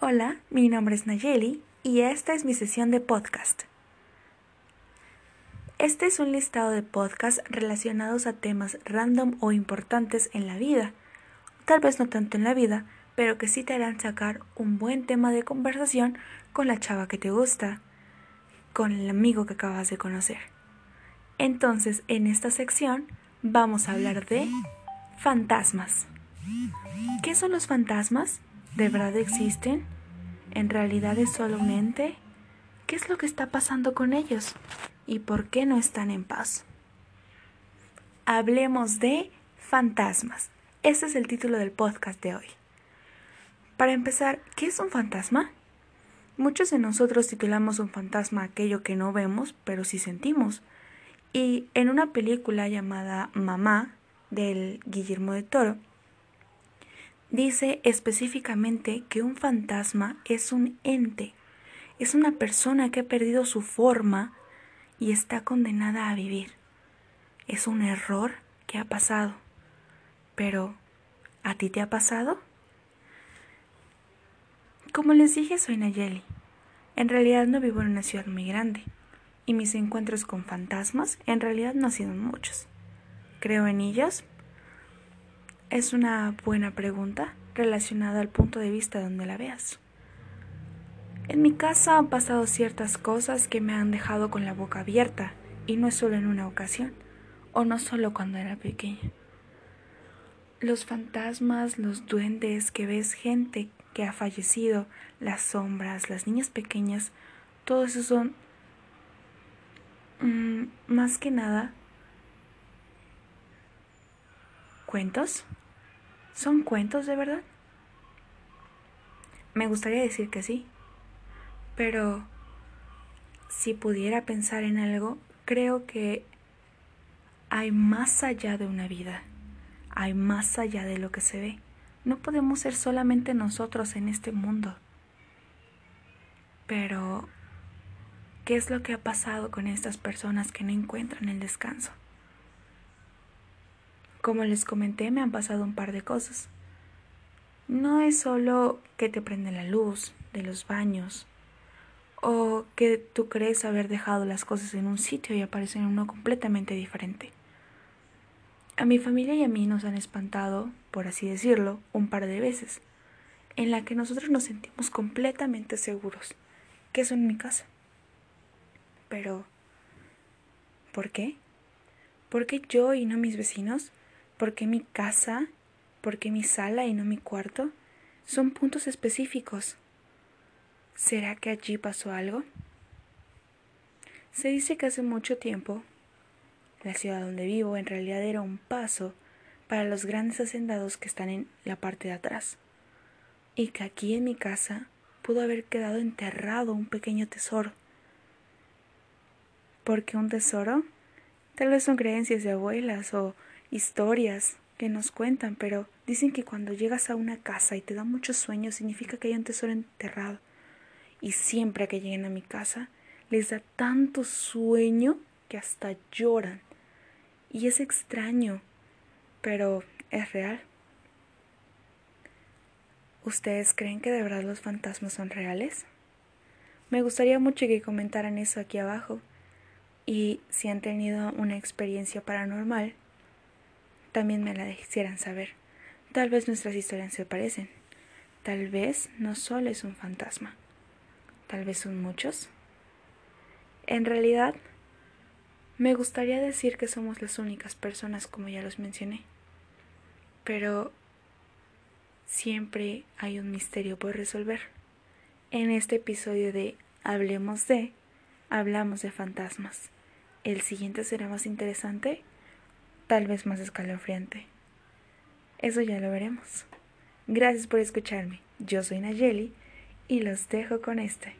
Hola, mi nombre es Nayeli y esta es mi sesión de podcast. Este es un listado de podcasts relacionados a temas random o importantes en la vida. Tal vez no tanto en la vida, pero que sí te harán sacar un buen tema de conversación con la chava que te gusta, con el amigo que acabas de conocer. Entonces, en esta sección vamos a hablar de fantasmas. ¿Qué son los fantasmas? ¿De verdad existen? ¿En realidad es solo un ente? ¿Qué es lo que está pasando con ellos? ¿Y por qué no están en paz? Hablemos de fantasmas. Este es el título del podcast de hoy. Para empezar, ¿qué es un fantasma? Muchos de nosotros titulamos un fantasma aquello que no vemos, pero sí sentimos. Y en una película llamada Mamá, del Guillermo de Toro, dice específicamente que un fantasma es un ente, es una persona que ha perdido su forma y está condenada a vivir. Es un error que ha pasado. Pero, ¿a ti te ha pasado? Como les dije, soy Nayeli. En realidad no vivo en una ciudad muy grande y mis encuentros con fantasmas en realidad no han sido muchos. ¿Creo en ellos? Es una buena pregunta relacionada al punto de vista donde la veas. En mi casa han pasado ciertas cosas que me han dejado con la boca abierta, y no es solo en una ocasión, o no solo cuando era pequeña. Los fantasmas, los duendes que ves gente que ha fallecido, las sombras, las niñas pequeñas, todo eso son Mm, más que nada, ¿cuentos? ¿Son cuentos de verdad? Me gustaría decir que sí, pero si pudiera pensar en algo, creo que hay más allá de una vida, hay más allá de lo que se ve. No podemos ser solamente nosotros en este mundo. Pero ¿Qué es lo que ha pasado con estas personas que no encuentran el descanso? Como les comenté, me han pasado un par de cosas. No es solo que te prende la luz de los baños o que tú crees haber dejado las cosas en un sitio y aparecen en uno completamente diferente. A mi familia y a mí nos han espantado, por así decirlo, un par de veces, en la que nosotros nos sentimos completamente seguros que eso en mi casa. Pero, ¿por qué? ¿Por qué yo y no mis vecinos? ¿Por qué mi casa? ¿Por qué mi sala y no mi cuarto? Son puntos específicos. ¿Será que allí pasó algo? Se dice que hace mucho tiempo la ciudad donde vivo en realidad era un paso para los grandes hacendados que están en la parte de atrás, y que aquí en mi casa pudo haber quedado enterrado un pequeño tesoro porque un tesoro tal vez son creencias de abuelas o historias que nos cuentan, pero dicen que cuando llegas a una casa y te da mucho sueño significa que hay un tesoro enterrado. Y siempre que lleguen a mi casa les da tanto sueño que hasta lloran. Y es extraño, pero es real. ¿Ustedes creen que de verdad los fantasmas son reales? Me gustaría mucho que comentaran eso aquí abajo y si han tenido una experiencia paranormal, también me la hicieran saber. Tal vez nuestras historias se parecen. Tal vez no solo es un fantasma. Tal vez son muchos. En realidad, me gustaría decir que somos las únicas personas como ya los mencioné. Pero siempre hay un misterio por resolver. En este episodio de Hablemos de, hablamos de fantasmas. El siguiente será más interesante, tal vez más escalofriante. Eso ya lo veremos. Gracias por escucharme. Yo soy Nayeli y los dejo con este.